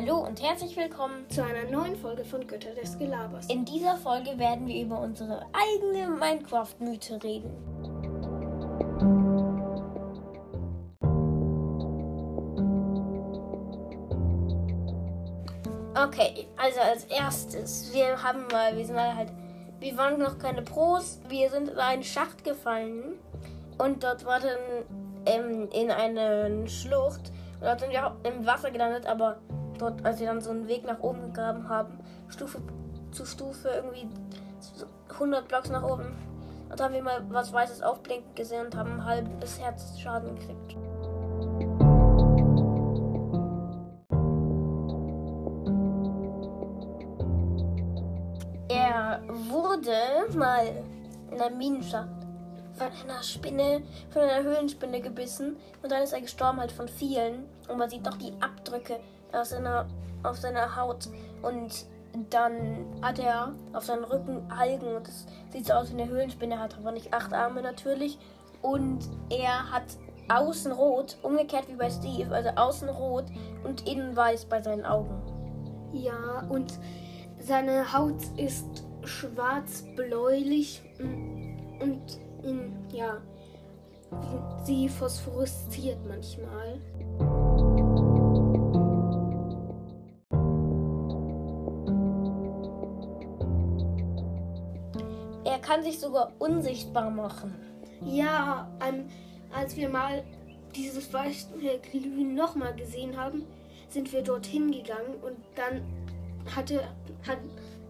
Hallo und herzlich willkommen zu einer neuen Folge von Götter des Gelabers. In dieser Folge werden wir über unsere eigene Minecraft-Mythe reden. Okay, also als erstes, wir haben mal, wir sind mal halt, wir waren noch keine Pros, wir sind in einen Schacht gefallen und dort war dann ähm, in eine Schlucht und dort sind wir im Wasser gelandet, aber dort, als wir dann so einen Weg nach oben gegraben haben, Stufe zu Stufe irgendwie 100 Blocks nach oben. Und haben wir mal was Weißes aufblinken gesehen und haben ein halbes Herz Schaden gekriegt. Er wurde mal in einer Minenschacht von einer Spinne, von einer Höhlenspinne gebissen und dann ist er gestorben halt von vielen und man sieht noch die Abdrücke auf seiner, auf seiner Haut und dann hat er auf seinem Rücken Algen und das sieht so aus wie eine Höhlenspinne, er hat aber nicht acht Arme natürlich und er hat außen rot, umgekehrt wie bei Steve, also außen rot und innen weiß bei seinen Augen. Ja, und seine Haut ist schwarz-bläulich und in, ja, sie phosphoresziert manchmal. Er kann sich sogar unsichtbar machen. Ja, ähm, als wir mal dieses weiße Glühen nochmal gesehen haben, sind wir dorthin gegangen und dann hatte, hat,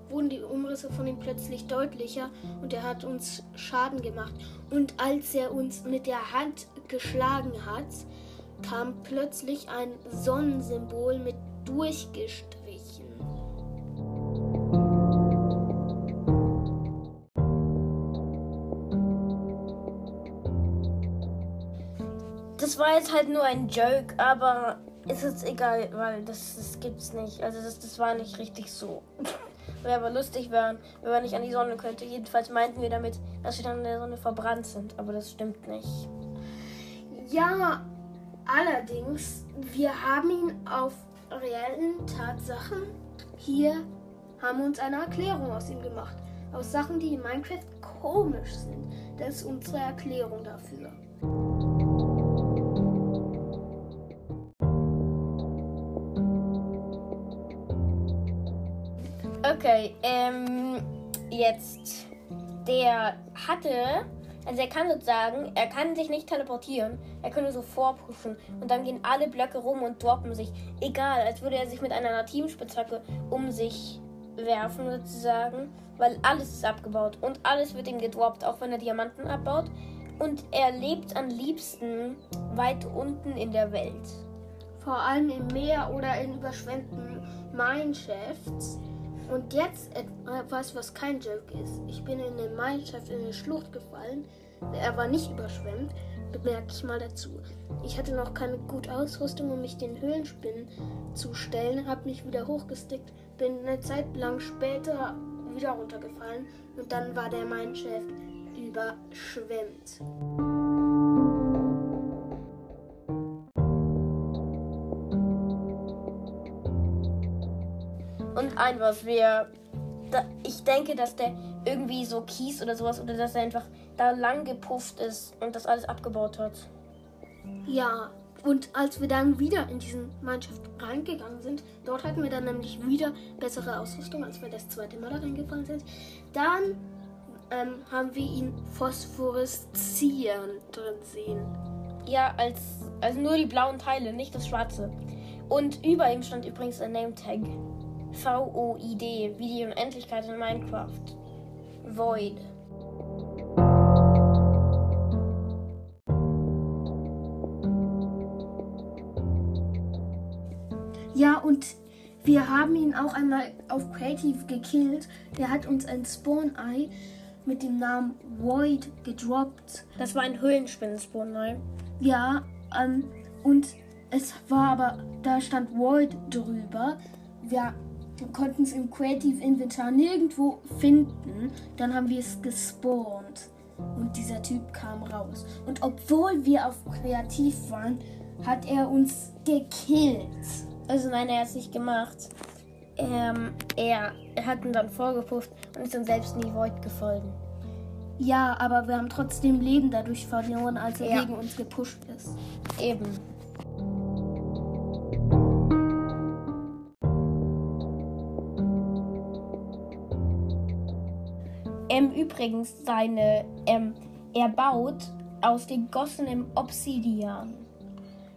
wurden die Umrisse von ihm plötzlich deutlicher und er hat uns Schaden gemacht. Und als er uns mit der Hand geschlagen hat, kam plötzlich ein Sonnensymbol mit durchgestrichen. Das war jetzt halt nur ein Joke, aber ist jetzt egal, weil das, das gibt's nicht. Also das, das war nicht richtig so. Wäre aber lustig, wären, wenn man nicht an die Sonne könnte. Jedenfalls meinten wir damit, dass wir dann in der Sonne verbrannt sind. Aber das stimmt nicht. Ja, allerdings, wir haben ihn auf reellen Tatsachen hier haben uns eine Erklärung aus ihm gemacht. Aus Sachen, die in Minecraft komisch sind. Das ist unsere Erklärung dafür. Okay, ähm, jetzt. Der hatte, also er kann sozusagen, er kann sich nicht teleportieren, er kann nur so vorpushen und dann gehen alle Blöcke rum und droppen sich. Egal, als würde er sich mit einer Teamspitzhacke um sich werfen sozusagen, weil alles ist abgebaut und alles wird ihm gedroppt, auch wenn er Diamanten abbaut. Und er lebt am liebsten weit unten in der Welt. Vor allem im Meer oder in überschwemmten Mineshafts. Und jetzt etwas, was kein Joke ist. Ich bin in eine Mineshaft in eine Schlucht gefallen. Er war nicht überschwemmt, bemerke ich mal dazu. Ich hatte noch keine gute Ausrüstung, um mich den Höhlenspinnen zu stellen, habe mich wieder hochgestickt, bin eine Zeit lang später wieder runtergefallen und dann war der Mineshaft überschwemmt. Ein was wir. Da, ich denke, dass der irgendwie so Kies oder sowas oder dass er einfach da lang gepufft ist und das alles abgebaut hat. Ja, und als wir dann wieder in diesen Mannschaft reingegangen sind, dort hatten wir dann nämlich wieder bessere Ausrüstung, als wir das zweite Mal da reingefallen sind. Dann ähm, haben wir ihn phosphoreszieren drin sehen. Ja, als, also nur die blauen Teile, nicht das schwarze. Und über ihm stand übrigens ein Name-Tag. V-O-I-D, wie die Unendlichkeit in Minecraft. Void. Ja, und wir haben ihn auch einmal auf Creative gekillt. Der hat uns ein Spawn-Ei mit dem Namen Void gedroppt. Das war ein Höhlenspinnen-Spawn-Ei. Ja, ähm, und es war aber, da stand Void drüber. Wir konnten es im Creative Inventar nirgendwo finden. Dann haben wir es gespawnt. Und dieser Typ kam raus. Und obwohl wir auf Kreativ waren, hat er uns gekillt. Also nein, er hat es nicht gemacht. Ähm, er, er hat ihn dann vorgepufft und ist dann selbst in die Void gefallen. Ja, aber wir haben trotzdem Leben dadurch verloren, als er Ja. gegen uns gepusht ist. Eben. Ähm, übrigens, seine, ähm, er baut aus gegossenem Obsidian.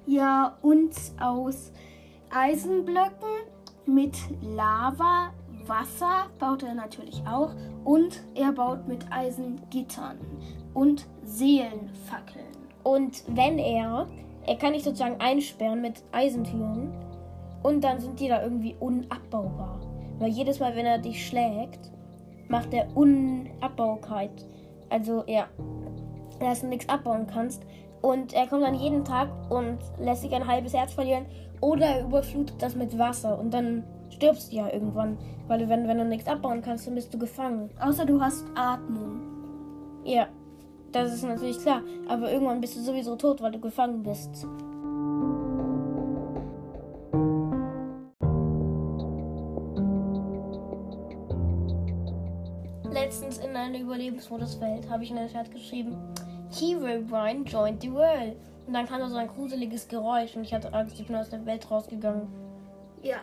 Ja, und aus Eisenblöcken mit Lava, Wasser baut er natürlich auch. Und er baut mit Eisengittern und Seelenfackeln. Und wenn er, er kann dich sozusagen einsperren mit Eisentüren und dann sind die da irgendwie unabbaubar. Weil jedes Mal, wenn er dich schlägt, macht er Unabbaukeit. Also ja, dass du nichts abbauen kannst. Und er kommt dann jeden Tag und lässt sich ein halbes Herz verlieren oder er überflutet das mit Wasser und dann stirbst du ja irgendwann. Weil wenn, wenn du nichts abbauen kannst, dann bist du gefangen. Außer du hast Atmung. Ja, das ist natürlich klar. Aber irgendwann bist du sowieso tot, weil du gefangen bist. Letztens in einer Überlebensmoduswelt habe ich in den Chat geschrieben, Hero Brian joined the world. Und dann kam da so ein gruseliges Geräusch und ich hatte Angst, ich bin aus der Welt rausgegangen. Ja.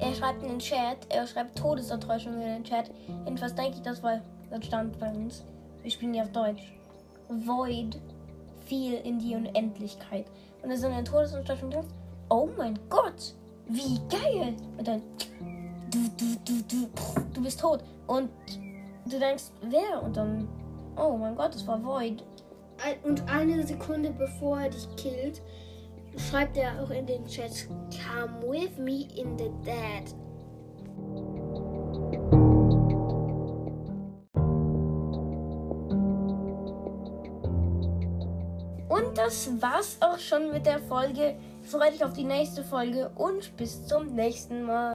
Er schreibt in den Chat, er schreibt Todesenttäuschung in den Chat. Jedenfalls denke ich, das war das stand bei uns. Wir spielen ja auf Deutsch. Void fiel in die Unendlichkeit. Und da sind eine Todesenttäuschung drin. Oh mein Gott, wie geil! Und dann du, du, du, du, du bist tot. Und du denkst, wer? Und dann, oh mein Gott, es war Void. Und eine Sekunde bevor er dich killt, schreibt er auch in den Chat, Come with me in the dead. Und das war's auch schon mit der Folge. Freut euch auf die nächste Folge und bis zum nächsten Mal.